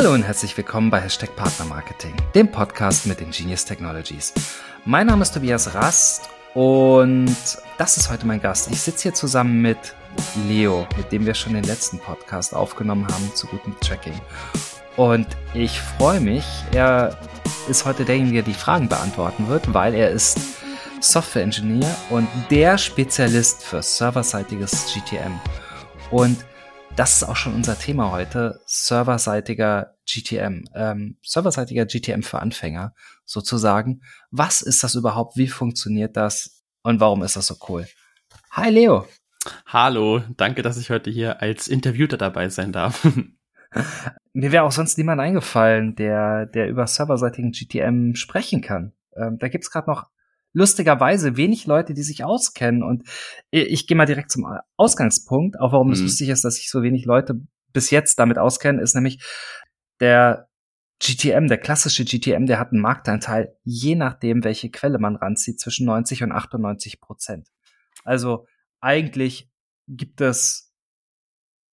Hallo und herzlich willkommen bei Hashtag Partnermarketing, dem Podcast mit Ingenious Technologies. Mein Name ist Tobias Rast und das ist heute mein Gast. Ich sitze hier zusammen mit Leo, mit dem wir schon den letzten Podcast aufgenommen haben zu gutem Tracking. Und ich freue mich, er ist heute derjenige, der die Fragen beantworten wird, weil er ist Software Engineer und der Spezialist für serverseitiges GTM. Und das ist auch schon unser Thema heute, serverseitiger GTM. Ähm, serverseitiger GTM für Anfänger sozusagen. Was ist das überhaupt? Wie funktioniert das? Und warum ist das so cool? Hi Leo. Hallo, danke, dass ich heute hier als Interviewter dabei sein darf. Mir wäre auch sonst niemand eingefallen, der, der über serverseitigen GTM sprechen kann. Ähm, da gibt's gerade noch lustigerweise wenig Leute, die sich auskennen. Und ich gehe mal direkt zum Ausgangspunkt, auch warum mhm. es lustig ist, dass sich so wenig Leute bis jetzt damit auskennen, ist nämlich der GTM, der klassische GTM, der hat einen Marktanteil, je nachdem, welche Quelle man ranzieht, zwischen 90 und 98 Prozent. Also eigentlich gibt es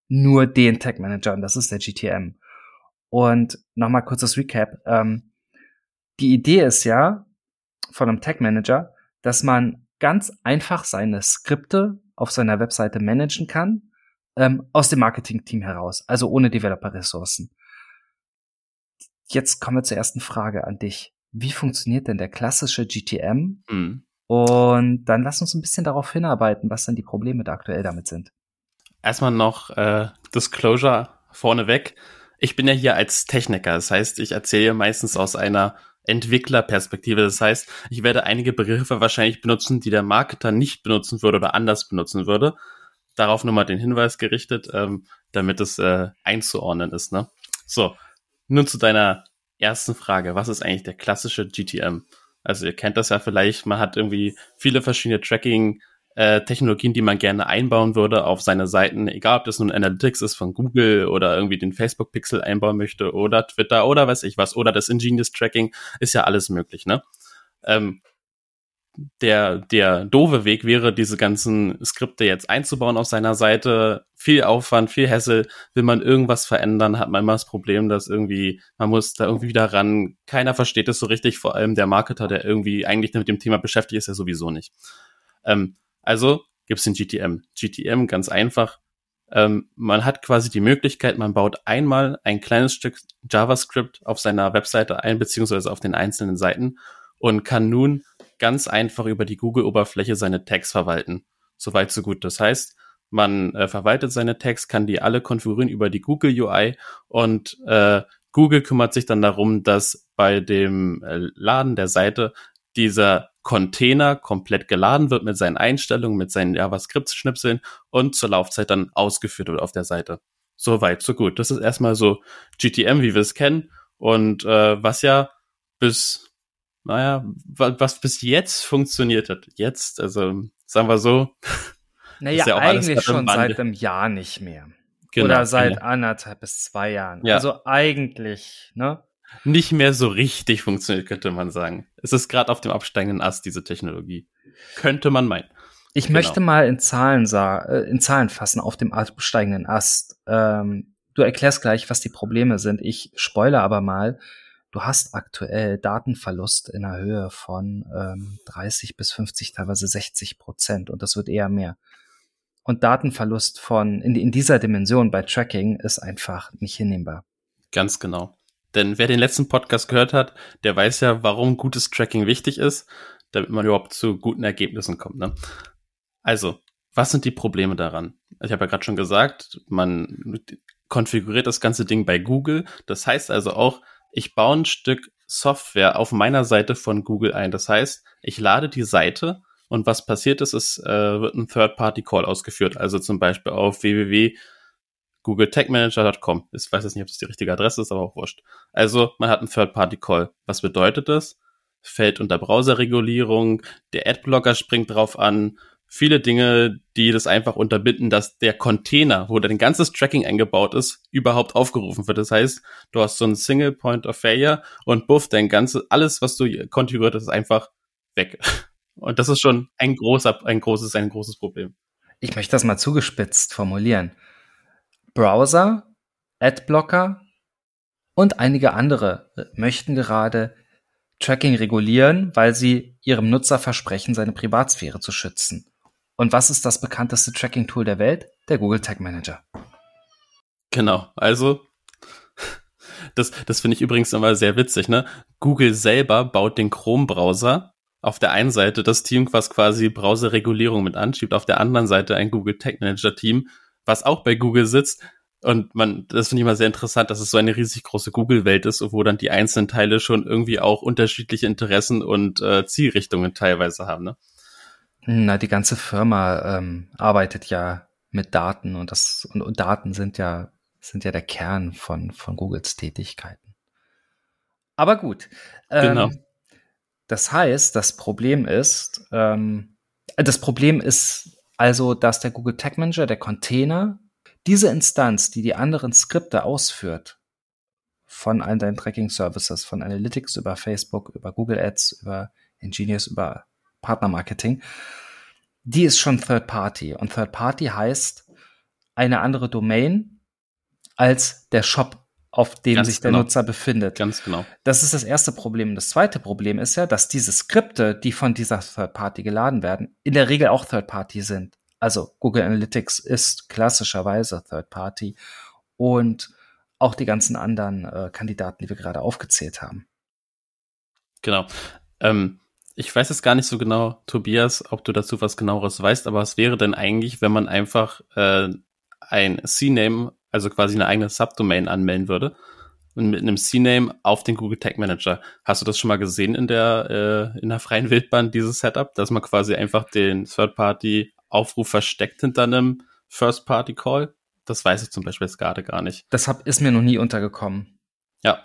nur den Tag Manager und das ist der GTM. Und nochmal kurzes Recap. Ähm, die Idee ist ja, von einem Tag Manager, dass man ganz einfach seine Skripte auf seiner Webseite managen kann, ähm, aus dem Marketing-Team heraus, also ohne Developer-Ressourcen. Jetzt kommen wir zur ersten Frage an dich. Wie funktioniert denn der klassische GTM? Mhm. Und dann lass uns ein bisschen darauf hinarbeiten, was denn die Probleme da aktuell damit sind. Erstmal noch äh, Disclosure vorneweg. Ich bin ja hier als Techniker, das heißt, ich erzähle meistens aus einer Entwicklerperspektive. Das heißt, ich werde einige Begriffe wahrscheinlich benutzen, die der Marketer nicht benutzen würde oder anders benutzen würde. Darauf nochmal den Hinweis gerichtet, ähm, damit es äh, einzuordnen ist. Ne? So, nun zu deiner ersten Frage. Was ist eigentlich der klassische GTM? Also ihr kennt das ja vielleicht, man hat irgendwie viele verschiedene Tracking- äh, Technologien, die man gerne einbauen würde auf seine Seiten, egal ob das nun Analytics ist von Google oder irgendwie den Facebook Pixel einbauen möchte oder Twitter oder weiß ich was oder das Ingenious Tracking, ist ja alles möglich, ne? Ähm, der, der doofe Weg wäre, diese ganzen Skripte jetzt einzubauen auf seiner Seite. Viel Aufwand, viel Hassel. Will man irgendwas verändern, hat man immer das Problem, dass irgendwie, man muss da irgendwie wieder ran. Keiner versteht es so richtig, vor allem der Marketer, der irgendwie eigentlich mit dem Thema beschäftigt ist, ja sowieso nicht. Ähm, also gibt es den GTM. GTM ganz einfach. Ähm, man hat quasi die Möglichkeit, man baut einmal ein kleines Stück JavaScript auf seiner Webseite ein, beziehungsweise auf den einzelnen Seiten und kann nun ganz einfach über die Google-Oberfläche seine Tags verwalten. Soweit, so gut. Das heißt, man äh, verwaltet seine Tags, kann die alle konfigurieren über die Google UI und äh, Google kümmert sich dann darum, dass bei dem äh, Laden der Seite dieser Container komplett geladen wird mit seinen Einstellungen, mit seinen JavaScript-Schnipseln und zur Laufzeit dann ausgeführt wird auf der Seite. So weit, so gut. Das ist erstmal so GTM, wie wir es kennen. Und äh, was ja bis, naja, was bis jetzt funktioniert hat. Jetzt, also sagen wir so. Naja, ja eigentlich schon seit einem Jahr nicht mehr. Genau, Oder seit genau. anderthalb bis zwei Jahren. Ja. Also eigentlich, ne? Nicht mehr so richtig funktioniert, könnte man sagen. Es ist gerade auf dem absteigenden Ast, diese Technologie. Könnte man meinen. Ich genau. möchte mal in Zahlen, äh, in Zahlen fassen auf dem absteigenden Ast. Ähm, du erklärst gleich, was die Probleme sind. Ich spoilere aber mal. Du hast aktuell Datenverlust in der Höhe von ähm, 30 bis 50, teilweise 60 Prozent und das wird eher mehr. Und Datenverlust von in, in dieser Dimension bei Tracking ist einfach nicht hinnehmbar. Ganz genau. Denn wer den letzten Podcast gehört hat, der weiß ja, warum gutes Tracking wichtig ist, damit man überhaupt zu guten Ergebnissen kommt. Ne? Also, was sind die Probleme daran? Ich habe ja gerade schon gesagt, man konfiguriert das ganze Ding bei Google. Das heißt also auch, ich baue ein Stück Software auf meiner Seite von Google ein. Das heißt, ich lade die Seite und was passiert ist, es äh, wird ein Third-Party-Call ausgeführt. Also zum Beispiel auf www googletechmanager.com. Ich weiß jetzt nicht, ob das die richtige Adresse ist, aber auch wurscht. Also, man hat einen Third-Party-Call. Was bedeutet das? Fällt unter Browserregulierung, der Adblocker springt drauf an, viele Dinge, die das einfach unterbinden, dass der Container, wo dein ganzes Tracking eingebaut ist, überhaupt aufgerufen wird. Das heißt, du hast so einen Single Point of Failure und buff, dein ganzes, alles, was du konfiguriert hast, ist einfach weg. Und das ist schon ein großer, ein großes, ein großes Problem. Ich möchte das mal zugespitzt formulieren. Browser, Adblocker Und einige andere möchten gerade Tracking regulieren, weil sie ihrem Nutzer versprechen, seine Privatsphäre zu schützen. Und was ist das bekannteste Tracking-Tool der Welt? Der Google Tag Manager. Genau, also das, das finde ich übrigens immer sehr witzig, ne? Google selber baut den Chrome-Browser. Auf der einen Seite das Team, was quasi Browserregulierung mit anschiebt, auf der anderen Seite ein Google Tag Manager Team, was auch bei Google sitzt. Und man, das finde ich mal sehr interessant, dass es so eine riesig große Google-Welt ist, wo dann die einzelnen Teile schon irgendwie auch unterschiedliche Interessen und äh, Zielrichtungen teilweise haben, ne? Na, die ganze Firma ähm, arbeitet ja mit Daten und das und, und Daten sind ja sind ja der Kern von von Googles Tätigkeiten. Aber gut. Ähm, genau. Das heißt, das Problem ist, ähm, das Problem ist also, dass der Google Tag Manager, der Container, diese Instanz, die die anderen Skripte ausführt, von allen deinen Tracking Services, von Analytics über Facebook, über Google Ads, über Engineers, über Partnermarketing, die ist schon Third Party. Und Third Party heißt eine andere Domain als der Shop, auf dem Ganz sich der genau. Nutzer befindet. Ganz genau. Das ist das erste Problem. Das zweite Problem ist ja, dass diese Skripte, die von dieser Third Party geladen werden, in der Regel auch Third Party sind. Also Google Analytics ist klassischerweise Third Party und auch die ganzen anderen äh, Kandidaten, die wir gerade aufgezählt haben. Genau. Ähm, ich weiß jetzt gar nicht so genau, Tobias, ob du dazu was genaueres weißt, aber was wäre denn eigentlich, wenn man einfach äh, ein C-Name, also quasi eine eigene Subdomain anmelden würde und mit einem C-Name auf den Google Tag Manager. Hast du das schon mal gesehen in der äh, in der freien Wildbahn dieses Setup, dass man quasi einfach den Third-Party Aufruf versteckt hinter einem First-Party Call? Das weiß ich zum Beispiel jetzt gerade gar nicht. Das hab, ist mir noch nie untergekommen. Ja,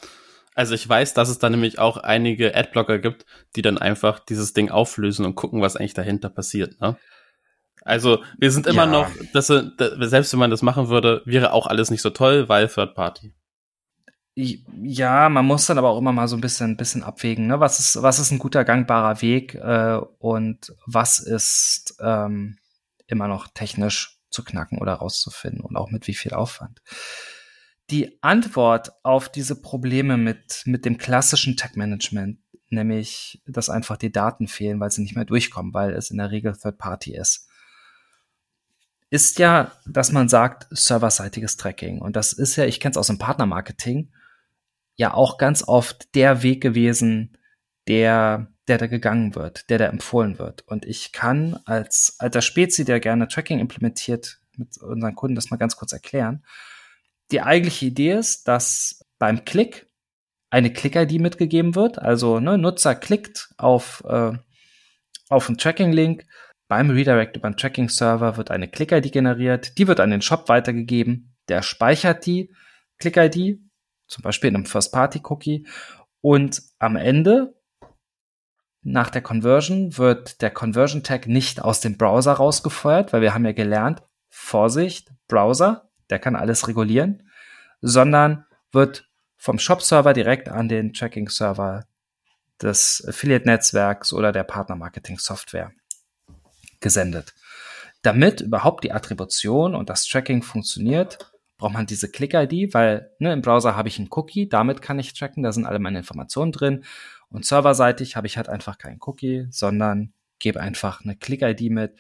also ich weiß, dass es da nämlich auch einige Adblocker gibt, die dann einfach dieses Ding auflösen und gucken, was eigentlich dahinter passiert. Ne? Also wir sind immer ja. noch, dass, selbst wenn man das machen würde, wäre auch alles nicht so toll, weil Third Party. Ja, man muss dann aber auch immer mal so ein bisschen, bisschen abwägen, ne? Was ist, was ist ein guter gangbarer Weg äh, und was ist ähm, immer noch technisch zu knacken oder rauszufinden und auch mit wie viel Aufwand die Antwort auf diese Probleme mit, mit dem klassischen Tech-Management, nämlich, dass einfach die Daten fehlen, weil sie nicht mehr durchkommen, weil es in der Regel Third Party ist, ist ja, dass man sagt, serverseitiges Tracking. Und das ist ja, ich kenne es aus dem Partnermarketing, ja auch ganz oft der Weg gewesen, der, der da gegangen wird, der da empfohlen wird. Und ich kann als alter Spezi, der gerne Tracking implementiert, mit unseren Kunden das mal ganz kurz erklären die eigentliche Idee ist, dass beim Klick eine Click-ID mitgegeben wird. Also ne, Nutzer klickt auf, äh, auf einen Tracking-Link. Beim Redirect über einen Tracking-Server wird eine Click-ID generiert. Die wird an den Shop weitergegeben. Der speichert die Click-ID, zum Beispiel in einem First-Party-Cookie. Und am Ende, nach der Conversion, wird der Conversion-Tag nicht aus dem Browser rausgefeuert, weil wir haben ja gelernt, Vorsicht, Browser, der kann alles regulieren, sondern wird vom Shop-Server direkt an den Tracking-Server des Affiliate-Netzwerks oder der Partner-Marketing-Software gesendet. Damit überhaupt die Attribution und das Tracking funktioniert, braucht man diese Click-ID, weil ne, im Browser habe ich einen Cookie, damit kann ich tracken, da sind alle meine Informationen drin. Und serverseitig habe ich halt einfach keinen Cookie, sondern gebe einfach eine Click-ID mit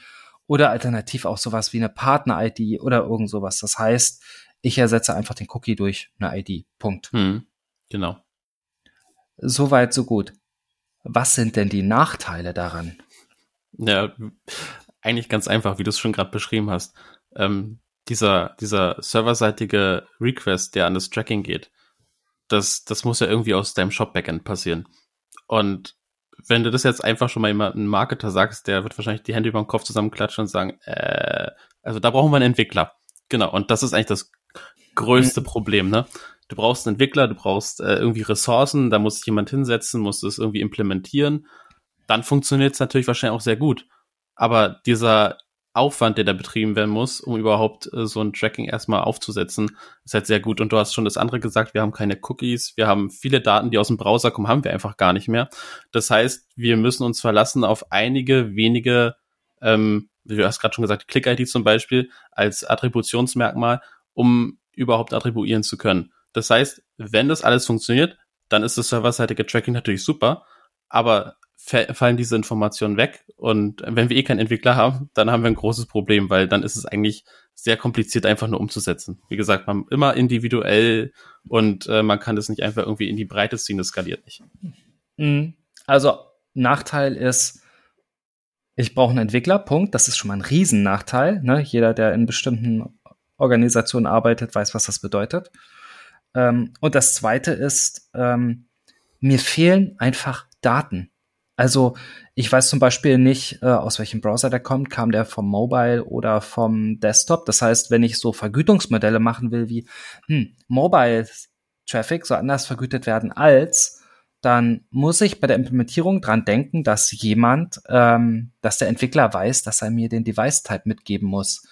oder alternativ auch sowas wie eine Partner-ID oder irgend sowas. Das heißt, ich ersetze einfach den Cookie durch eine ID. Punkt. Hm, genau. Soweit, so gut. Was sind denn die Nachteile daran? Ja, eigentlich ganz einfach, wie du es schon gerade beschrieben hast. Ähm, dieser, dieser serverseitige Request, der an das Tracking geht, das, das muss ja irgendwie aus deinem Shop-Backend passieren. Und wenn du das jetzt einfach schon mal jemandem Marketer sagst, der wird wahrscheinlich die Hände über den Kopf zusammenklatschen und sagen, äh, also da brauchen wir einen Entwickler. Genau, und das ist eigentlich das größte mhm. Problem, ne? Du brauchst einen Entwickler, du brauchst äh, irgendwie Ressourcen, da muss sich jemand hinsetzen, muss es irgendwie implementieren. Dann funktioniert es natürlich wahrscheinlich auch sehr gut. Aber dieser Aufwand, der da betrieben werden muss, um überhaupt äh, so ein Tracking erstmal aufzusetzen, ist halt sehr gut. Und du hast schon das andere gesagt, wir haben keine Cookies, wir haben viele Daten, die aus dem Browser kommen, haben wir einfach gar nicht mehr. Das heißt, wir müssen uns verlassen auf einige wenige, ähm, wie du hast gerade schon gesagt, Click-ID zum Beispiel als Attributionsmerkmal, um überhaupt attribuieren zu können. Das heißt, wenn das alles funktioniert, dann ist das serverseitige Tracking natürlich super, aber fallen diese Informationen weg und wenn wir eh keinen Entwickler haben, dann haben wir ein großes Problem, weil dann ist es eigentlich sehr kompliziert einfach nur umzusetzen. Wie gesagt, man immer individuell und äh, man kann das nicht einfach irgendwie in die Breite ziehen, das skaliert nicht. Mhm. Also Nachteil ist, ich brauche einen Entwickler, Punkt. Das ist schon mal ein Riesennachteil. Ne? Jeder, der in bestimmten Organisationen arbeitet, weiß, was das bedeutet. Ähm, und das Zweite ist, ähm, mir fehlen einfach Daten. Also ich weiß zum Beispiel nicht, äh, aus welchem Browser der kommt. Kam der vom Mobile oder vom Desktop? Das heißt, wenn ich so Vergütungsmodelle machen will, wie hm, Mobile Traffic soll anders vergütet werden als, dann muss ich bei der Implementierung dran denken, dass jemand, ähm, dass der Entwickler weiß, dass er mir den Device-Type mitgeben muss.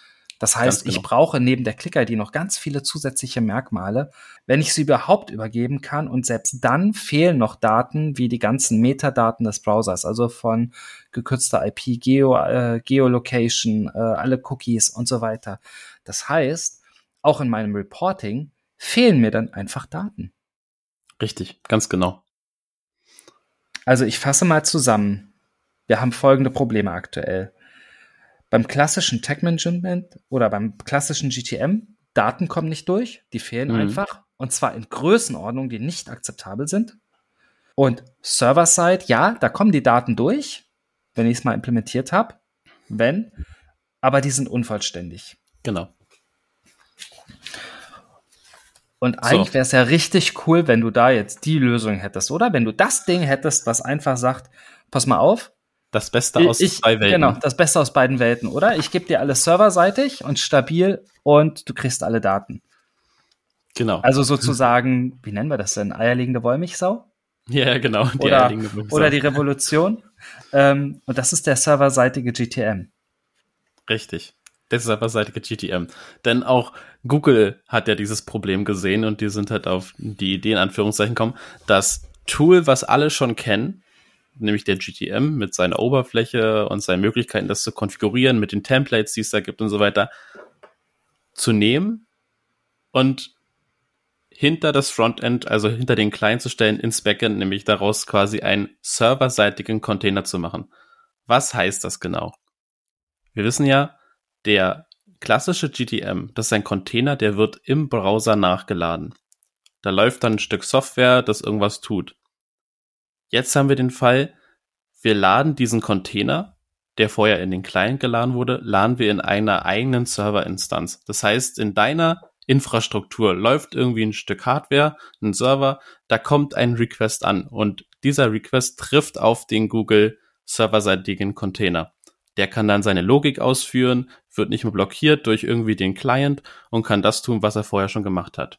Das heißt, genau. ich brauche neben der Click-ID noch ganz viele zusätzliche Merkmale, wenn ich sie überhaupt übergeben kann. Und selbst dann fehlen noch Daten wie die ganzen Metadaten des Browsers, also von gekürzter IP, Geo, äh, Geolocation, äh, alle Cookies und so weiter. Das heißt, auch in meinem Reporting fehlen mir dann einfach Daten. Richtig, ganz genau. Also ich fasse mal zusammen. Wir haben folgende Probleme aktuell. Beim klassischen Tag Management oder beim klassischen GTM, Daten kommen nicht durch, die fehlen mhm. einfach. Und zwar in Größenordnungen, die nicht akzeptabel sind. Und Server-Side, ja, da kommen die Daten durch, wenn ich es mal implementiert habe. Wenn, aber die sind unvollständig. Genau. Und eigentlich so. wäre es ja richtig cool, wenn du da jetzt die Lösung hättest, oder? Wenn du das Ding hättest, was einfach sagt, pass mal auf, das Beste aus ich, zwei Welten. Genau, das Beste aus beiden Welten, oder? Ich gebe dir alles serverseitig und stabil und du kriegst alle Daten. Genau. Also sozusagen, wie nennen wir das denn? Eierlegende Wollmilchsau? Ja, genau. Die oder, oder die Revolution. ähm, und das ist der serverseitige GTM. Richtig. Der serverseitige GTM. Denn auch Google hat ja dieses Problem gesehen und die sind halt auf die Idee in Anführungszeichen kommen, das Tool, was alle schon kennen, nämlich der GTM mit seiner Oberfläche und seinen Möglichkeiten, das zu konfigurieren, mit den Templates, die es da gibt und so weiter, zu nehmen und hinter das Frontend, also hinter den Client zu stellen, ins Backend, nämlich daraus quasi einen serverseitigen Container zu machen. Was heißt das genau? Wir wissen ja, der klassische GTM, das ist ein Container, der wird im Browser nachgeladen. Da läuft dann ein Stück Software, das irgendwas tut. Jetzt haben wir den Fall, wir laden diesen Container, der vorher in den Client geladen wurde, laden wir in einer eigenen Serverinstanz. Das heißt, in deiner Infrastruktur läuft irgendwie ein Stück Hardware, ein Server, da kommt ein Request an und dieser Request trifft auf den Google serverseitigen Container. Der kann dann seine Logik ausführen, wird nicht mehr blockiert durch irgendwie den Client und kann das tun, was er vorher schon gemacht hat.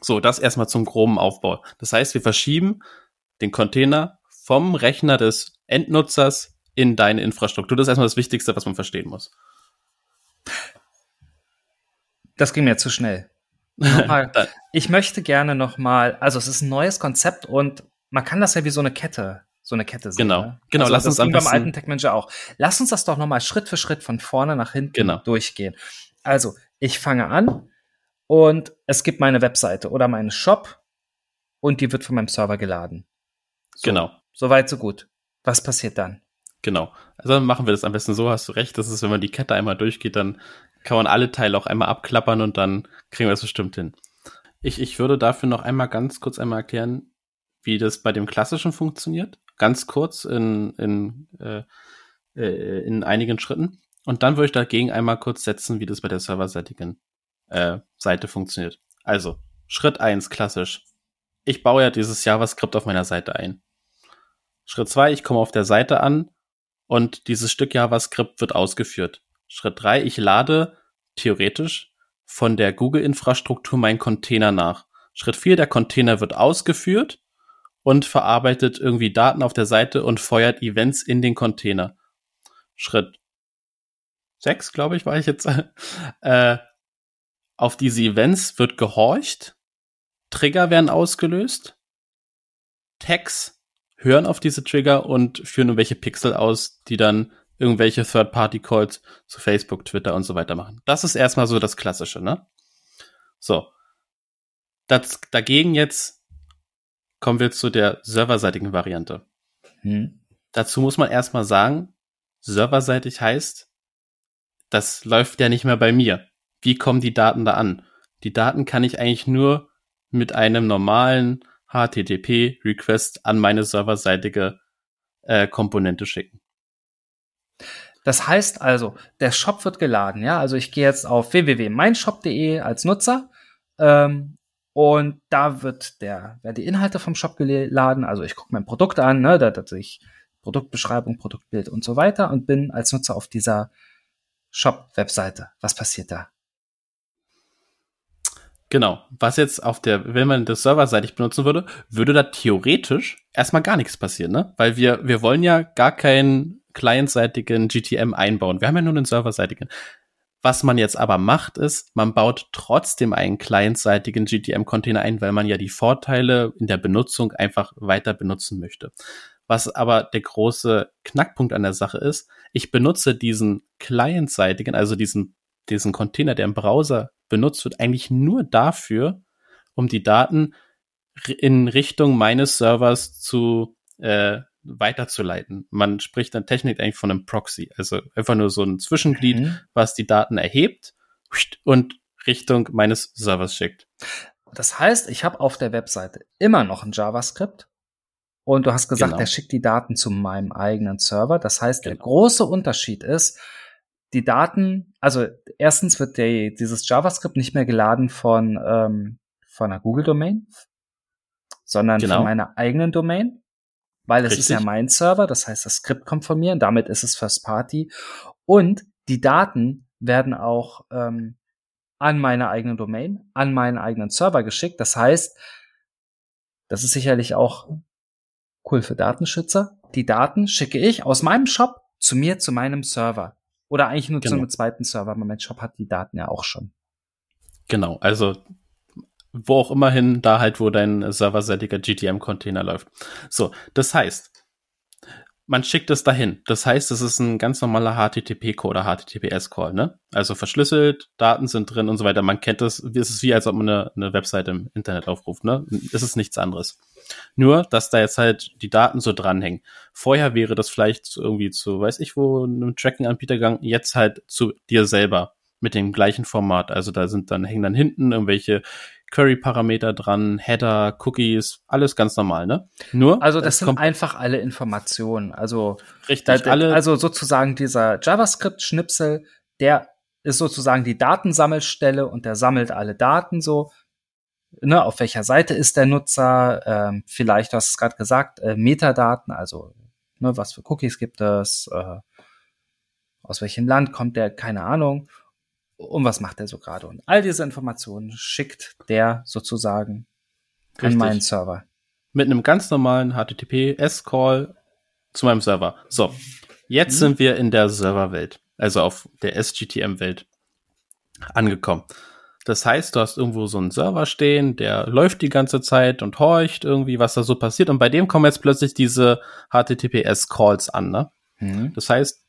So, das erstmal zum groben Aufbau. Das heißt, wir verschieben den Container vom Rechner des Endnutzers in deine Infrastruktur. Das ist erstmal das Wichtigste, was man verstehen muss. Das ging mir zu schnell. ich möchte gerne noch mal, also es ist ein neues Konzept und man kann das ja wie so eine Kette, so eine Kette sehen. Genau, ne? genau. Also lass uns am beim alten Tech Manager auch. Lass uns das doch noch mal Schritt für Schritt von vorne nach hinten genau. durchgehen. Also ich fange an und es gibt meine Webseite oder meinen Shop und die wird von meinem Server geladen. So, genau. So weit, so gut. Was passiert dann? Genau. Also machen wir das am besten so, hast du recht. Das ist, wenn man die Kette einmal durchgeht, dann kann man alle Teile auch einmal abklappern und dann kriegen wir das bestimmt hin. Ich, ich würde dafür noch einmal ganz kurz einmal erklären, wie das bei dem Klassischen funktioniert. Ganz kurz in, in, äh, äh, in einigen Schritten. Und dann würde ich dagegen einmal kurz setzen, wie das bei der serverseitigen äh, Seite funktioniert. Also, Schritt eins klassisch. Ich baue ja dieses JavaScript auf meiner Seite ein. Schritt zwei, ich komme auf der Seite an und dieses Stück JavaScript wird ausgeführt. Schritt drei, ich lade theoretisch von der Google-Infrastruktur meinen Container nach. Schritt vier, der Container wird ausgeführt und verarbeitet irgendwie Daten auf der Seite und feuert Events in den Container. Schritt sechs, glaube ich, war ich jetzt. äh, auf diese Events wird gehorcht, Trigger werden ausgelöst, Tags hören auf diese Trigger und führen irgendwelche Pixel aus, die dann irgendwelche Third-Party-Calls zu Facebook, Twitter und so weiter machen. Das ist erstmal so das Klassische, ne? So. Das, dagegen jetzt kommen wir zu der serverseitigen Variante. Hm. Dazu muss man erstmal sagen, serverseitig heißt, das läuft ja nicht mehr bei mir. Wie kommen die Daten da an? Die Daten kann ich eigentlich nur mit einem normalen HTTP-Request an meine serverseitige äh, Komponente schicken. Das heißt also, der Shop wird geladen, ja. Also ich gehe jetzt auf www.meinshop.de als Nutzer ähm, und da wird der, werden die Inhalte vom Shop geladen. Also ich gucke mein Produkt an, ne, da hat sich Produktbeschreibung, Produktbild und so weiter und bin als Nutzer auf dieser Shop-Webseite. Was passiert da? Genau. Was jetzt auf der, wenn man das serverseitig benutzen würde, würde da theoretisch erstmal gar nichts passieren, ne? Weil wir, wir wollen ja gar keinen clientseitigen GTM einbauen. Wir haben ja nur einen serverseitigen. Was man jetzt aber macht, ist, man baut trotzdem einen clientseitigen GTM-Container ein, weil man ja die Vorteile in der Benutzung einfach weiter benutzen möchte. Was aber der große Knackpunkt an der Sache ist, ich benutze diesen clientseitigen, also diesen, diesen Container, der im Browser benutzt wird, eigentlich nur dafür, um die Daten in Richtung meines Servers zu äh, weiterzuleiten. Man spricht dann Technik eigentlich von einem Proxy, also einfach nur so ein Zwischenglied, mhm. was die Daten erhebt und Richtung meines Servers schickt. Das heißt, ich habe auf der Webseite immer noch ein JavaScript und du hast gesagt, genau. er schickt die Daten zu meinem eigenen Server. Das heißt, genau. der große Unterschied ist, die Daten, also erstens wird der, dieses JavaScript nicht mehr geladen von, ähm, von einer Google-Domain, sondern genau. von meiner eigenen Domain weil es Richtig. ist ja mein Server, das heißt, das Skript kommt von mir und damit ist es First Party. Und die Daten werden auch ähm, an meine eigene Domain, an meinen eigenen Server geschickt. Das heißt, das ist sicherlich auch cool für Datenschützer. Die Daten schicke ich aus meinem Shop zu mir, zu meinem Server. Oder eigentlich nur genau. zu einem zweiten Server. Mein Shop hat die Daten ja auch schon. Genau, also wo auch immer hin, da halt, wo dein serverseitiger GTM-Container läuft. So, das heißt, man schickt es dahin. Das heißt, es ist ein ganz normaler HTTP-Call oder HTTPS-Call, ne? Also verschlüsselt, Daten sind drin und so weiter. Man kennt das, es ist wie, als ob man eine, eine Webseite im Internet aufruft, ne? Es ist nichts anderes. Nur, dass da jetzt halt die Daten so dranhängen. Vorher wäre das vielleicht irgendwie zu, weiß ich wo, einem Tracking-Anbieter gegangen, jetzt halt zu dir selber mit dem gleichen Format. Also da sind dann, hängen dann hinten irgendwelche Query-Parameter dran, Header, Cookies, alles ganz normal, ne? Nur. Also das sind einfach alle Informationen. Also richtig, alle. Also sozusagen dieser JavaScript-Schnipsel, der ist sozusagen die Datensammelstelle und der sammelt alle Daten so. Ne, auf welcher Seite ist der Nutzer? Ähm, vielleicht, du hast es gerade gesagt, äh, Metadaten, also ne, was für Cookies gibt es, äh, aus welchem Land kommt der, keine Ahnung und was macht er so gerade. Und all diese Informationen schickt der sozusagen Richtig. an meinen Server. Mit einem ganz normalen HTTPS-Call zu meinem Server. So, jetzt mhm. sind wir in der Serverwelt, also auf der SGTM-Welt angekommen. Das heißt, du hast irgendwo so einen Server stehen, der läuft die ganze Zeit und horcht irgendwie, was da so passiert. Und bei dem kommen jetzt plötzlich diese HTTPS-Calls an. Ne? Mhm. Das heißt,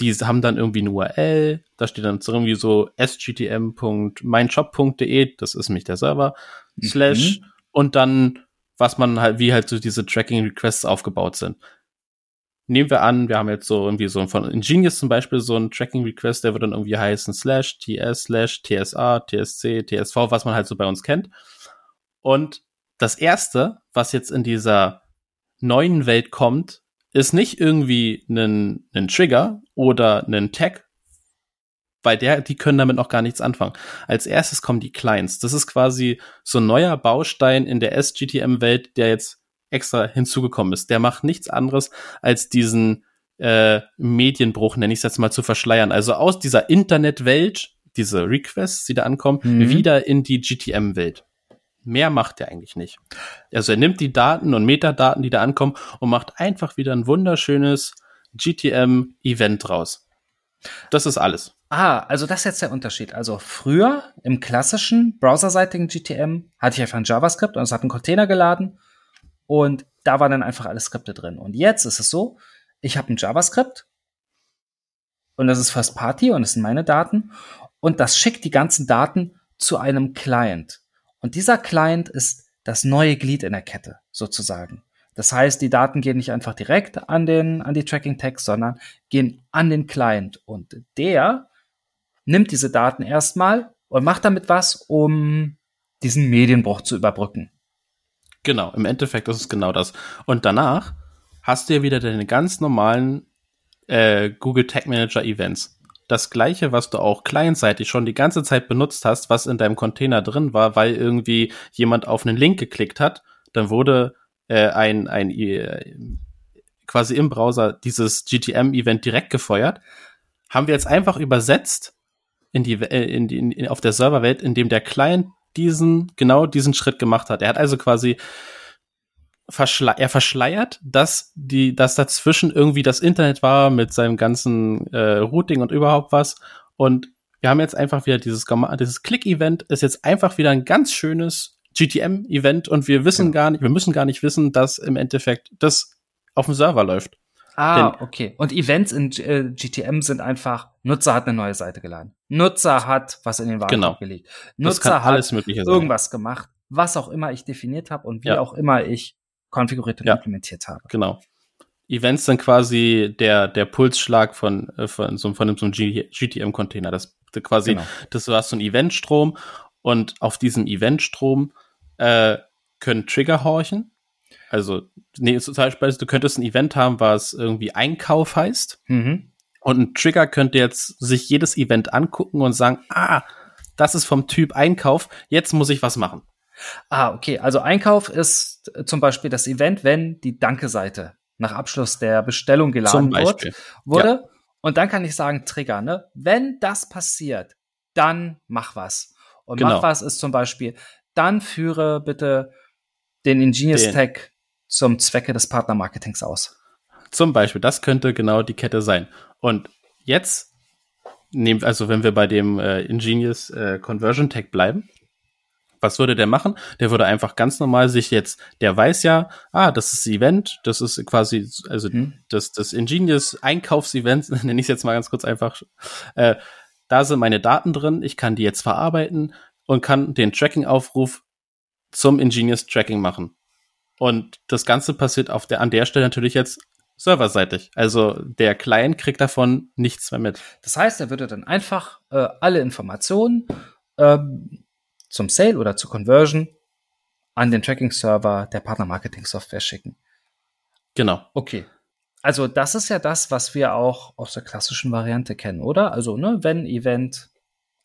die haben dann irgendwie eine URL, da steht dann irgendwie so sgtm.meinshop.de, das ist nämlich der Server, mhm. slash, und dann, was man halt, wie halt so diese Tracking-Requests aufgebaut sind. Nehmen wir an, wir haben jetzt so irgendwie so von Ingenious zum Beispiel so ein Tracking-Request, der wird dann irgendwie heißen slash ts slash tsa, tsc, tsv, was man halt so bei uns kennt. Und das erste, was jetzt in dieser neuen Welt kommt, ist nicht irgendwie ein, ein Trigger oder ein Tag, weil der, die können damit noch gar nichts anfangen. Als erstes kommen die Clients. Das ist quasi so ein neuer Baustein in der SGTM-Welt, der jetzt extra hinzugekommen ist. Der macht nichts anderes, als diesen äh, Medienbruch, nenne ich es jetzt mal, zu verschleiern. Also aus dieser Internetwelt, diese Requests, die da ankommen, mhm. wieder in die GTM-Welt. Mehr macht er eigentlich nicht. Also er nimmt die Daten und Metadaten, die da ankommen, und macht einfach wieder ein wunderschönes GTM-Event draus. Das ist alles. Ah, also das ist jetzt der Unterschied. Also früher im klassischen browserseitigen GTM hatte ich einfach ein JavaScript und es hat einen Container geladen und da waren dann einfach alle Skripte drin. Und jetzt ist es so, ich habe ein JavaScript und das ist First Party und das sind meine Daten und das schickt die ganzen Daten zu einem Client. Und dieser Client ist das neue Glied in der Kette, sozusagen. Das heißt, die Daten gehen nicht einfach direkt an den, an die Tracking Tags, sondern gehen an den Client. Und der nimmt diese Daten erstmal und macht damit was, um diesen Medienbruch zu überbrücken. Genau, im Endeffekt ist es genau das. Und danach hast du ja wieder deine ganz normalen äh, Google Tag Manager Events. Das gleiche, was du auch clientseitig schon die ganze Zeit benutzt hast, was in deinem Container drin war, weil irgendwie jemand auf einen Link geklickt hat, dann wurde äh, ein, ein äh, quasi im Browser dieses GTM-Event direkt gefeuert. Haben wir jetzt einfach übersetzt in die, äh, in die in, auf der Serverwelt, in dem der Client diesen, genau diesen Schritt gemacht hat. Er hat also quasi verschle er verschleiert, dass die, dass dazwischen irgendwie das Internet war mit seinem ganzen äh, Routing und überhaupt was. Und wir haben jetzt einfach wieder dieses, dieses Click-Event ist jetzt einfach wieder ein ganz schönes GTM-Event und wir wissen genau. gar nicht, wir müssen gar nicht wissen, dass im Endeffekt das auf dem Server läuft. Ah, Denn, okay. Und Events in äh, GTM sind einfach, Nutzer hat eine neue Seite geladen. Nutzer hat was in den Warenkorb genau. gelegt. Nutzer hat irgendwas gemacht, was auch immer ich definiert habe und wie ja. auch immer ich konfiguriert und ja. implementiert habe. Genau. Events sind quasi der, der Pulsschlag von, äh, von so, von so einem GTM-Container. Das quasi, genau. das hast so einen Eventstrom und auf diesem Eventstrom äh, können Trigger horchen. Also, nee, zum Beispiel, du könntest ein Event haben, was irgendwie Einkauf heißt. Mhm. Und ein Trigger könnte jetzt sich jedes Event angucken und sagen, ah, das ist vom Typ Einkauf, jetzt muss ich was machen. Ah, okay. Also Einkauf ist zum Beispiel das Event, wenn die Danke-Seite nach Abschluss der Bestellung geladen wird, wurde. Ja. Und dann kann ich sagen, Trigger, ne? Wenn das passiert, dann mach was. Und genau. mach was ist zum Beispiel, dann führe bitte den Ingenious den. Tag zum Zwecke des Partnermarketings aus. Zum Beispiel, das könnte genau die Kette sein. Und jetzt nehmen, also wenn wir bei dem äh, Ingenious äh, Conversion Tag bleiben, was würde der machen? Der würde einfach ganz normal sich jetzt, der weiß ja, ah, das ist Event, das ist quasi, also hm. das, das Ingenious Einkaufsevent, nenne ich es jetzt mal ganz kurz einfach. Äh, da sind meine Daten drin, ich kann die jetzt verarbeiten und kann den Tracking-Aufruf zum Ingenious Tracking machen. Und das Ganze passiert auf der, an der Stelle natürlich jetzt serverseitig. Also der Client kriegt davon nichts mehr mit. Das heißt, er würde dann einfach äh, alle Informationen ähm, zum Sale oder zur Conversion an den Tracking-Server der Partner-Marketing-Software schicken. Genau. Okay. Also das ist ja das, was wir auch aus der klassischen Variante kennen, oder? Also, ne, wenn Event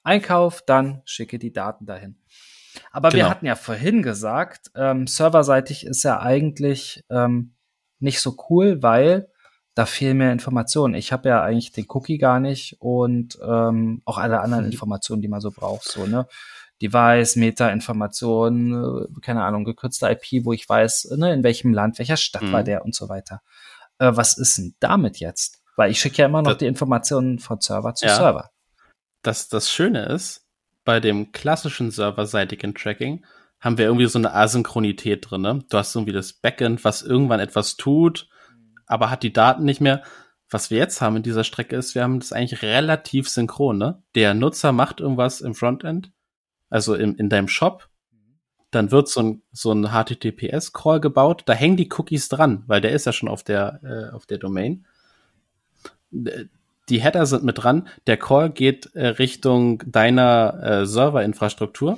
Einkauf, dann schicke die Daten dahin. Aber genau. wir hatten ja vorhin gesagt, ähm, serverseitig ist ja eigentlich ähm, nicht so cool, weil da fehlen mehr Informationen. Ich habe ja eigentlich den Cookie gar nicht und ähm, auch alle anderen mhm. Informationen, die man so braucht. So, ne? Device, Meta-Informationen, äh, keine Ahnung, gekürzte IP, wo ich weiß, ne, in welchem Land, welcher Stadt mhm. war der und so weiter. Äh, was ist denn damit jetzt? Weil ich schicke ja immer noch das, die Informationen von Server zu ja, Server. Das, das Schöne ist, bei dem klassischen serverseitigen Tracking haben wir irgendwie so eine Asynchronität drin. Ne? Du hast irgendwie das Backend, was irgendwann etwas tut, aber hat die Daten nicht mehr. Was wir jetzt haben in dieser Strecke ist, wir haben das eigentlich relativ synchron. Ne? Der Nutzer macht irgendwas im Frontend also im, in deinem Shop, dann wird so ein, so ein HTTPS-Crawl gebaut, da hängen die Cookies dran, weil der ist ja schon auf der, äh, auf der Domain. Die Header sind mit dran, der Call geht äh, Richtung deiner äh, Serverinfrastruktur.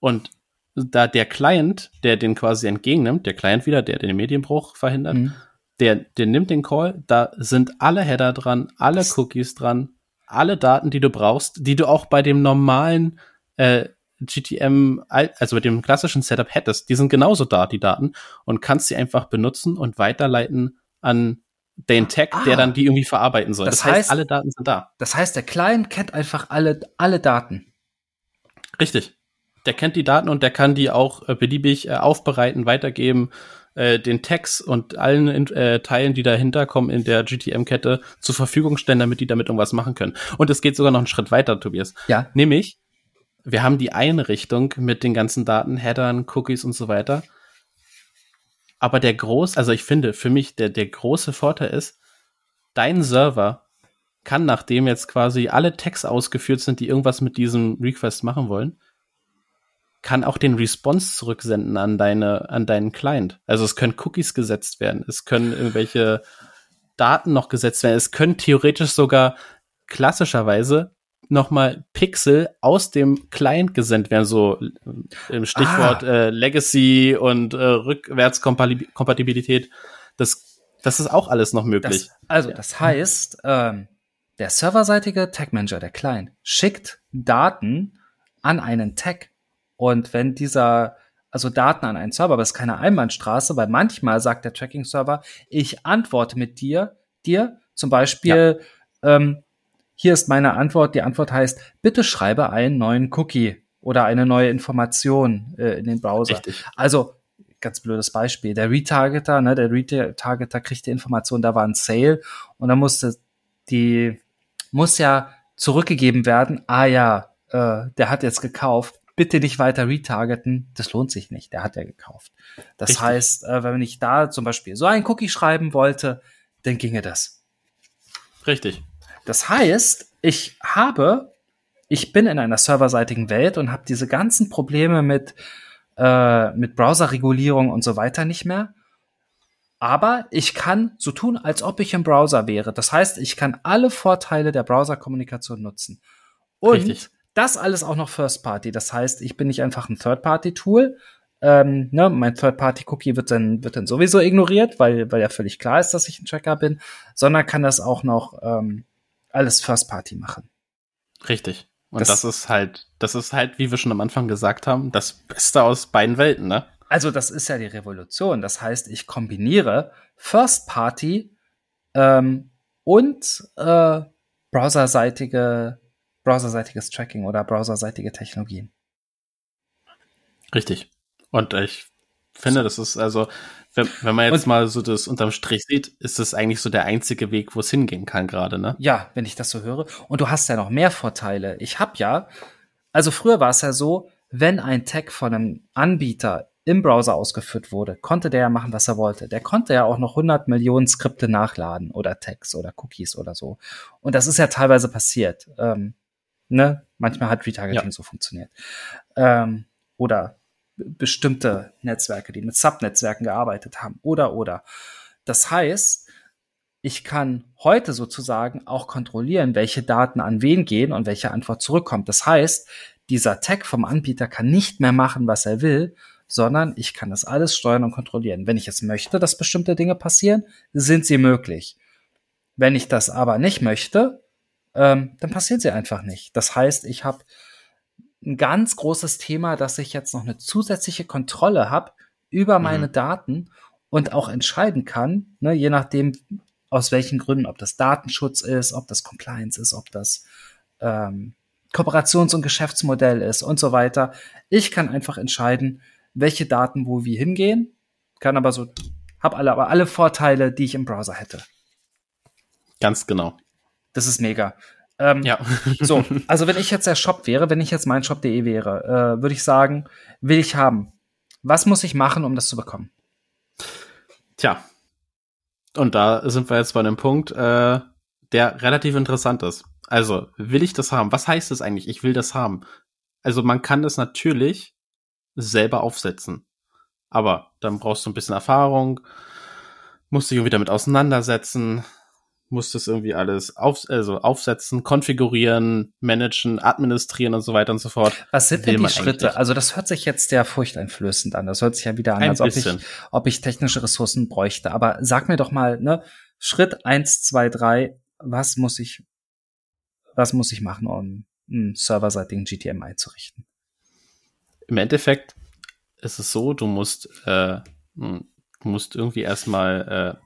Und da der Client, der den quasi entgegennimmt, der Client wieder, der den Medienbruch verhindert, mhm. der, der nimmt den Call, da sind alle Header dran, alle Cookies dran, alle Daten, die du brauchst, die du auch bei dem normalen äh, GTM, also mit dem klassischen Setup hättest, die sind genauso da, die Daten, und kannst sie einfach benutzen und weiterleiten an den Tag, ah, der dann die irgendwie verarbeiten soll. Das, das heißt, heißt, alle Daten sind da. Das heißt, der Client kennt einfach alle, alle Daten. Richtig. Der kennt die Daten und der kann die auch äh, beliebig äh, aufbereiten, weitergeben, äh, den Tags und allen äh, Teilen, die dahinter kommen in der GTM-Kette zur Verfügung stellen, damit die damit irgendwas machen können. Und es geht sogar noch einen Schritt weiter, Tobias. Ja. Nämlich, wir haben die Einrichtung mit den ganzen Daten, Headern, Cookies und so weiter. Aber der groß, also ich finde, für mich der, der große Vorteil ist, dein Server kann, nachdem jetzt quasi alle Tags ausgeführt sind, die irgendwas mit diesem Request machen wollen, kann auch den Response zurücksenden an deine, an deinen Client. Also es können Cookies gesetzt werden, es können irgendwelche Daten noch gesetzt werden, es können theoretisch sogar klassischerweise nochmal Pixel aus dem Client gesendet werden, so äh, im Stichwort ah. äh, Legacy und äh, Rückwärtskompatibilität. Das, das ist auch alles noch möglich. Das, also, das heißt, ähm, der serverseitige Tag Manager, der Client, schickt Daten an einen Tag. Und wenn dieser, also Daten an einen Server, aber es ist keine Einbahnstraße, weil manchmal sagt der Tracking-Server, ich antworte mit dir, dir, zum Beispiel, ja. ähm, hier ist meine Antwort. Die Antwort heißt, bitte schreibe einen neuen Cookie oder eine neue Information äh, in den Browser. Richtig. Also, ganz blödes Beispiel. Der Retargeter, ne, der Retargeter kriegt die Information, da war ein Sale und dann musste die, muss ja zurückgegeben werden. Ah ja, äh, der hat jetzt gekauft. Bitte nicht weiter retargeten. Das lohnt sich nicht. Der hat ja gekauft. Das Richtig. heißt, äh, wenn ich da zum Beispiel so ein Cookie schreiben wollte, dann ginge das. Richtig. Das heißt, ich habe, ich bin in einer serverseitigen Welt und habe diese ganzen Probleme mit, äh, mit Browserregulierung und so weiter nicht mehr. Aber ich kann so tun, als ob ich im Browser wäre. Das heißt, ich kann alle Vorteile der Browserkommunikation nutzen. Und Richtig. das alles auch noch First Party. Das heißt, ich bin nicht einfach ein Third Party Tool. Ähm, ne, mein Third Party Cookie wird dann, wird dann sowieso ignoriert, weil, weil ja völlig klar ist, dass ich ein Tracker bin, sondern kann das auch noch ähm, alles First Party machen. Richtig. Und das, das, ist halt, das ist halt, wie wir schon am Anfang gesagt haben, das Beste aus beiden Welten, ne? Also das ist ja die Revolution. Das heißt, ich kombiniere First Party ähm, und äh, browserseitige, browserseitiges Tracking oder browserseitige Technologien. Richtig. Und ich finde, das ist also, wenn, wenn man jetzt und, mal so das unterm Strich sieht, ist das eigentlich so der einzige Weg, wo es hingehen kann gerade, ne? Ja, wenn ich das so höre. Und du hast ja noch mehr Vorteile. Ich habe ja, also früher war es ja so, wenn ein Tag von einem Anbieter im Browser ausgeführt wurde, konnte der ja machen, was er wollte. Der konnte ja auch noch 100 Millionen Skripte nachladen oder Tags oder Cookies oder so. Und das ist ja teilweise passiert. Ähm, ne? Manchmal hat Retargeting ja. so funktioniert. Ähm, oder bestimmte Netzwerke, die mit Subnetzwerken gearbeitet haben oder oder. Das heißt, ich kann heute sozusagen auch kontrollieren, welche Daten an wen gehen und welche Antwort zurückkommt. Das heißt, dieser Tag vom Anbieter kann nicht mehr machen, was er will, sondern ich kann das alles steuern und kontrollieren. Wenn ich es möchte, dass bestimmte Dinge passieren, sind sie möglich. Wenn ich das aber nicht möchte, ähm, dann passieren sie einfach nicht. Das heißt, ich habe ein ganz großes Thema, dass ich jetzt noch eine zusätzliche Kontrolle habe über mhm. meine Daten und auch entscheiden kann, ne, je nachdem, aus welchen Gründen, ob das Datenschutz ist, ob das Compliance ist, ob das ähm, Kooperations- und Geschäftsmodell ist und so weiter. Ich kann einfach entscheiden, welche Daten wo wie hingehen, kann aber so, habe alle, aber alle Vorteile, die ich im Browser hätte. Ganz genau. Das ist mega. Ähm, ja. so, also wenn ich jetzt der Shop wäre, wenn ich jetzt mein Shop.de wäre, äh, würde ich sagen, will ich haben. Was muss ich machen, um das zu bekommen? Tja. Und da sind wir jetzt bei einem Punkt, äh, der relativ interessant ist. Also, will ich das haben? Was heißt das eigentlich? Ich will das haben. Also, man kann das natürlich selber aufsetzen. Aber dann brauchst du ein bisschen Erfahrung, musst dich irgendwie damit auseinandersetzen, muss das irgendwie alles auf, also aufsetzen, konfigurieren, managen, administrieren und so weiter und so fort. Was sind denn die Schritte? Also das hört sich jetzt sehr furchteinflößend an. Das hört sich ja wieder an, Ein als ob ich, ob ich technische Ressourcen bräuchte. Aber sag mir doch mal, ne, Schritt eins, zwei, drei, was muss ich, was muss ich machen, um einen serverseitigen GTM einzurichten? Im Endeffekt ist es so, du musst, äh, du musst irgendwie erstmal äh,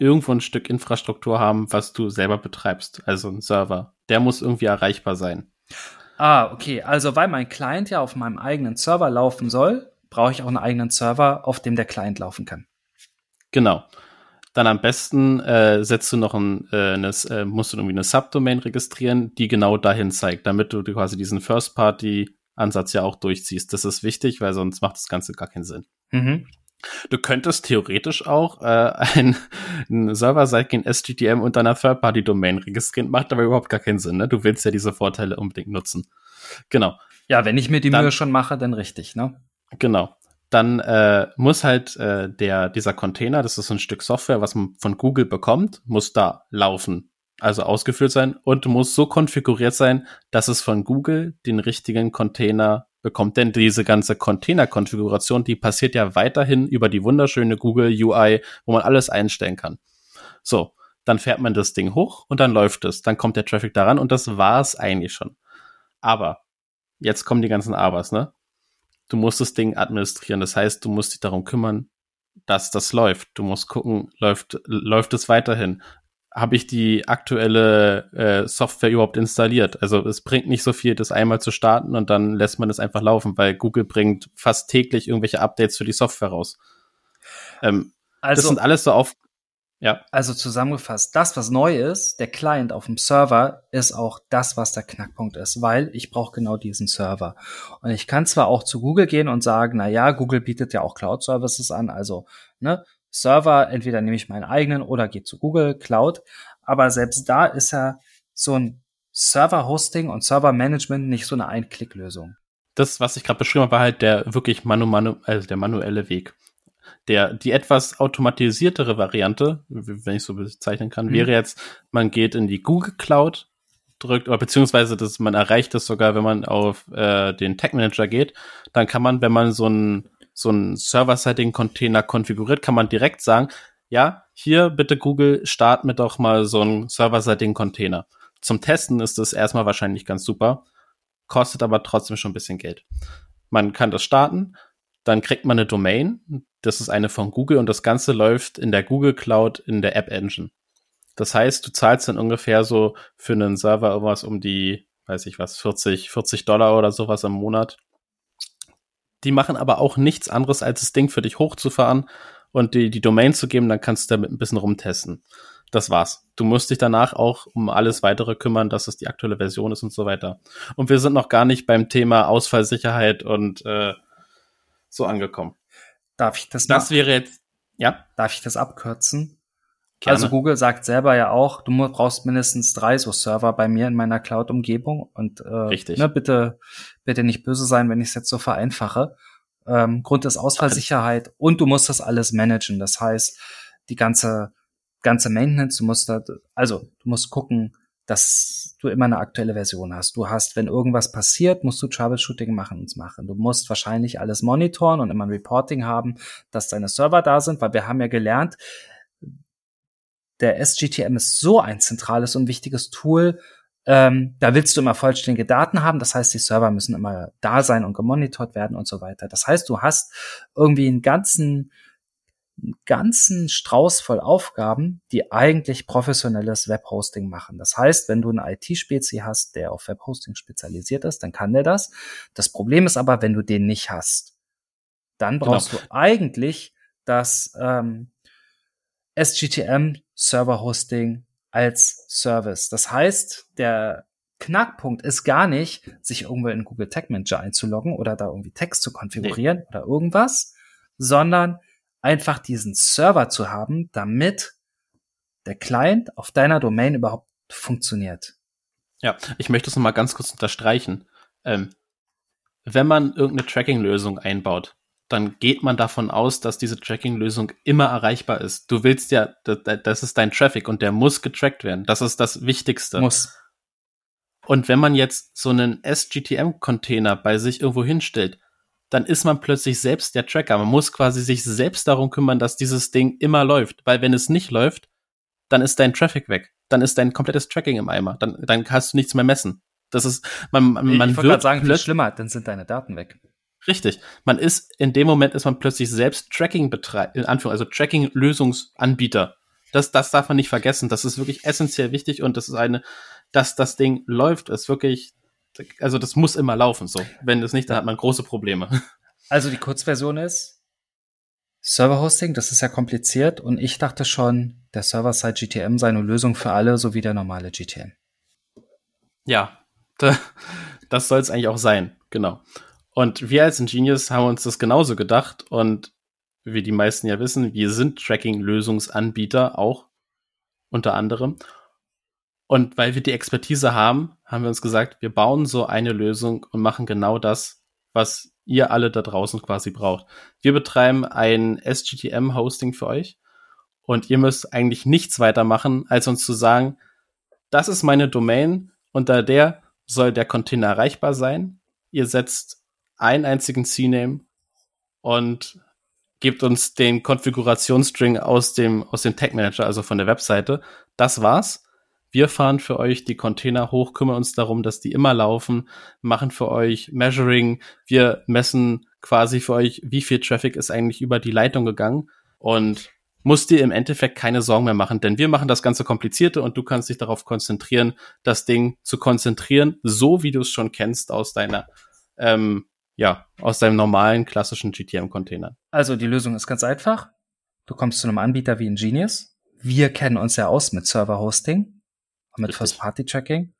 irgendwo ein Stück Infrastruktur haben, was du selber betreibst, also ein Server. Der muss irgendwie erreichbar sein. Ah, okay. Also weil mein Client ja auf meinem eigenen Server laufen soll, brauche ich auch einen eigenen Server, auf dem der Client laufen kann. Genau. Dann am besten äh, setzt du noch ein, äh, eine, äh, musst du irgendwie eine Subdomain registrieren, die genau dahin zeigt, damit du quasi diesen First-Party-Ansatz ja auch durchziehst. Das ist wichtig, weil sonst macht das Ganze gar keinen Sinn. Mhm. Du könntest theoretisch auch äh, ein, ein Server-Side gehen SGTM unter einer Third-Party-Domain registrieren, macht aber überhaupt gar keinen Sinn. Ne? Du willst ja diese Vorteile unbedingt nutzen. Genau. Ja, wenn ich mir die dann, Mühe schon mache, dann richtig, ne? Genau. Dann äh, muss halt äh, der dieser Container, das ist ein Stück Software, was man von Google bekommt, muss da laufen, also ausgeführt sein und muss so konfiguriert sein, dass es von Google den richtigen Container bekommt. Denn diese ganze Container-Konfiguration, die passiert ja weiterhin über die wunderschöne Google UI, wo man alles einstellen kann. So, dann fährt man das Ding hoch und dann läuft es. Dann kommt der Traffic daran und das war's eigentlich schon. Aber jetzt kommen die ganzen Abers, ne? Du musst das Ding administrieren. Das heißt, du musst dich darum kümmern, dass das läuft. Du musst gucken, läuft, läuft es weiterhin? Habe ich die aktuelle äh, Software überhaupt installiert? Also es bringt nicht so viel, das einmal zu starten und dann lässt man es einfach laufen, weil Google bringt fast täglich irgendwelche Updates für die Software raus. Ähm, also, das sind alles so auf, ja. Also zusammengefasst, das, was neu ist, der Client auf dem Server, ist auch das, was der Knackpunkt ist, weil ich brauche genau diesen Server. Und ich kann zwar auch zu Google gehen und sagen, na ja, Google bietet ja auch Cloud Services an, also ne, Server, entweder nehme ich meinen eigenen oder gehe zu Google Cloud, aber selbst da ist ja so ein Server-Hosting und Server-Management nicht so eine Ein-Klick-Lösung. Das, was ich gerade beschrieben habe, war halt der wirklich manu, manu also der manuelle Weg. Der, die etwas automatisiertere Variante, wenn ich so bezeichnen kann, mhm. wäre jetzt, man geht in die Google Cloud, drückt, oder beziehungsweise das, man erreicht das sogar, wenn man auf äh, den Tech Manager geht, dann kann man, wenn man so ein so ein Server-Side-Container konfiguriert, kann man direkt sagen, ja, hier bitte Google, start mir doch mal so einen Server-Side-Container. Zum Testen ist das erstmal wahrscheinlich ganz super, kostet aber trotzdem schon ein bisschen Geld. Man kann das starten, dann kriegt man eine Domain, das ist eine von Google und das Ganze läuft in der Google Cloud in der App Engine. Das heißt, du zahlst dann ungefähr so für einen Server irgendwas um die, weiß ich was, 40, 40 Dollar oder sowas im Monat. Die machen aber auch nichts anderes, als das Ding für dich hochzufahren und die, die Domain zu geben, dann kannst du damit ein bisschen rumtesten. Das war's. Du musst dich danach auch um alles weitere kümmern, dass es die aktuelle Version ist und so weiter. Und wir sind noch gar nicht beim Thema Ausfallsicherheit und äh, so angekommen. Darf ich das? Das wäre jetzt, ja. Darf ich das abkürzen? Gerne. Also Google sagt selber ja auch, du brauchst mindestens drei so Server bei mir in meiner Cloud-Umgebung und äh, Richtig. Ne, bitte, bitte nicht böse sein, wenn ich es jetzt so vereinfache. Ähm, Grund ist Ausfallsicherheit und du musst das alles managen. Das heißt, die ganze ganze Maintenance, du musst da, also du musst gucken, dass du immer eine aktuelle Version hast. Du hast, wenn irgendwas passiert, musst du Troubleshooting machen und machen. Du musst wahrscheinlich alles monitoren und immer ein Reporting haben, dass deine Server da sind, weil wir haben ja gelernt, der SGTM ist so ein zentrales und wichtiges Tool. Ähm, da willst du immer vollständige Daten haben. Das heißt, die Server müssen immer da sein und gemonitort werden und so weiter. Das heißt, du hast irgendwie einen ganzen, einen ganzen Strauß voll Aufgaben, die eigentlich professionelles Webhosting machen. Das heißt, wenn du eine IT-Spezi hast, der auf Webhosting spezialisiert ist, dann kann der das. Das Problem ist aber, wenn du den nicht hast, dann genau. brauchst genau. du eigentlich das ähm, SGTM Server Hosting als Service. Das heißt, der Knackpunkt ist gar nicht, sich irgendwo in Google Tag Manager einzuloggen oder da irgendwie Text zu konfigurieren nee. oder irgendwas, sondern einfach diesen Server zu haben, damit der Client auf deiner Domain überhaupt funktioniert. Ja, ich möchte es nochmal ganz kurz unterstreichen. Ähm, wenn man irgendeine Tracking-Lösung einbaut, dann geht man davon aus, dass diese Tracking-Lösung immer erreichbar ist. Du willst ja, das ist dein Traffic und der muss getrackt werden. Das ist das Wichtigste. Muss. Und wenn man jetzt so einen SGTM-Container bei sich irgendwo hinstellt, dann ist man plötzlich selbst der Tracker. Man muss quasi sich selbst darum kümmern, dass dieses Ding immer läuft. Weil wenn es nicht läuft, dann ist dein Traffic weg. Dann ist dein komplettes Tracking im Eimer. Dann, dann hast du nichts mehr messen. Das ist, man, man, man ich wird sagen, viel schlimmer, dann sind deine Daten weg. Richtig. Man ist, in dem Moment ist man plötzlich selbst Tracking betreibt, in Anführung, also Tracking-Lösungsanbieter. Das, das darf man nicht vergessen. Das ist wirklich essentiell wichtig und das ist eine, dass das Ding läuft, ist wirklich, also das muss immer laufen, so. Wenn es nicht, dann hat man große Probleme. Also die Kurzversion ist Server-Hosting, das ist ja kompliziert und ich dachte schon, der Server-Side GTM sei eine Lösung für alle, so wie der normale GTM. Ja, das soll es eigentlich auch sein, genau. Und wir als Ingenious haben uns das genauso gedacht und wie die meisten ja wissen, wir sind Tracking-Lösungsanbieter auch unter anderem. Und weil wir die Expertise haben, haben wir uns gesagt, wir bauen so eine Lösung und machen genau das, was ihr alle da draußen quasi braucht. Wir betreiben ein SGTM-Hosting für euch und ihr müsst eigentlich nichts weiter machen, als uns zu sagen, das ist meine Domain, unter der soll der Container erreichbar sein. Ihr setzt einen einzigen CNAME und gebt uns den Konfigurationsstring aus dem, aus dem Tag Manager, also von der Webseite. Das war's. Wir fahren für euch die Container hoch, kümmern uns darum, dass die immer laufen, machen für euch Measuring. Wir messen quasi für euch, wie viel Traffic ist eigentlich über die Leitung gegangen und musst dir im Endeffekt keine Sorgen mehr machen, denn wir machen das ganze Komplizierte und du kannst dich darauf konzentrieren, das Ding zu konzentrieren, so wie du es schon kennst aus deiner, ähm, ja, aus deinem normalen klassischen GTM-Container. Also die Lösung ist ganz einfach. Du kommst zu einem Anbieter wie Ingenious. Wir kennen uns ja aus mit Server-Hosting mit First-Party-Tracking.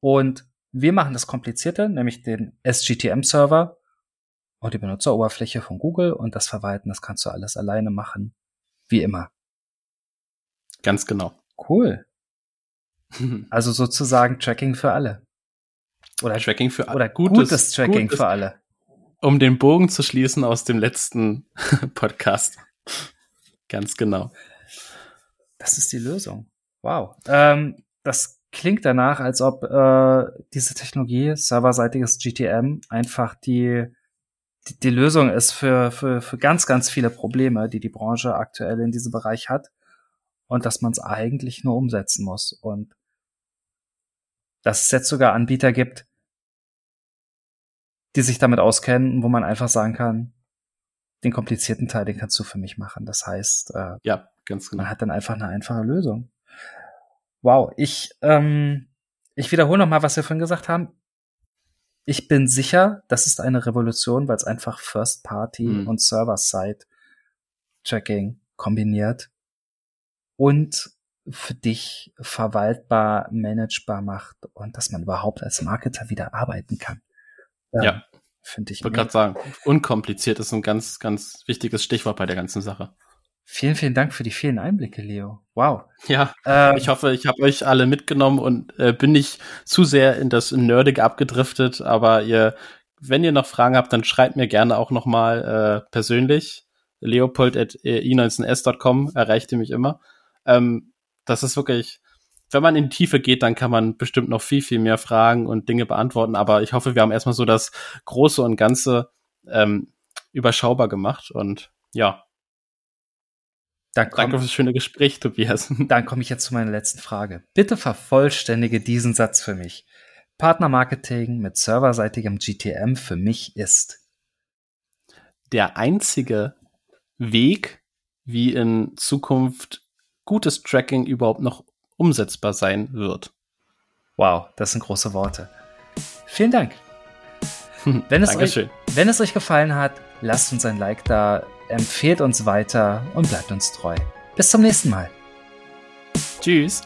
Und wir machen das Komplizierte, nämlich den SGTM-Server und die Benutzeroberfläche von Google und das Verwalten, das kannst du alles alleine machen, wie immer. Ganz genau. Cool. Also sozusagen Tracking für alle. Oder Tracking für alle. Oder gutes, gutes Tracking gutes, für alle. Um den Bogen zu schließen aus dem letzten Podcast. Ganz genau. Das ist die Lösung. Wow. Ähm, das klingt danach, als ob äh, diese Technologie, serverseitiges GTM, einfach die, die, die Lösung ist für, für, für ganz, ganz viele Probleme, die die Branche aktuell in diesem Bereich hat. Und dass man es eigentlich nur umsetzen muss. Und dass es jetzt sogar Anbieter gibt, die sich damit auskennen, wo man einfach sagen kann, den komplizierten Teil, den kannst du für mich machen. Das heißt, äh, ja, ganz genau. man hat dann einfach eine einfache Lösung. Wow, ich, ähm, ich wiederhole noch mal, was wir vorhin gesagt haben. Ich bin sicher, das ist eine Revolution, weil es einfach First Party mhm. und Server-Side Tracking kombiniert und für dich verwaltbar, managebar macht und dass man überhaupt als Marketer wieder arbeiten kann. Ähm, ja. Finde ich. Ich wollte gerade sagen, unkompliziert ist ein ganz, ganz wichtiges Stichwort bei der ganzen Sache. Vielen, vielen Dank für die vielen Einblicke, Leo. Wow. Ja, ähm, ich hoffe, ich habe euch alle mitgenommen und äh, bin nicht zu sehr in das Nerdige abgedriftet, aber ihr, wenn ihr noch Fragen habt, dann schreibt mir gerne auch noch mal äh, persönlich. Leopold at i19s.com erreicht ihr mich immer. Ähm, das ist wirklich, wenn man in die Tiefe geht, dann kann man bestimmt noch viel, viel mehr Fragen und Dinge beantworten. Aber ich hoffe, wir haben erstmal so das Große und Ganze ähm, überschaubar gemacht. Und ja, dann komm, Danke fürs schöne Gespräch, Tobias. Dann komme ich jetzt zu meiner letzten Frage. Bitte vervollständige diesen Satz für mich. Partnermarketing mit serverseitigem GTM für mich ist der einzige Weg, wie in Zukunft gutes Tracking überhaupt noch umsetzbar sein wird. Wow, das sind große Worte. Vielen Dank. Wenn es, euch, wenn es euch gefallen hat, lasst uns ein Like da, empfehlt uns weiter und bleibt uns treu. Bis zum nächsten Mal. Tschüss.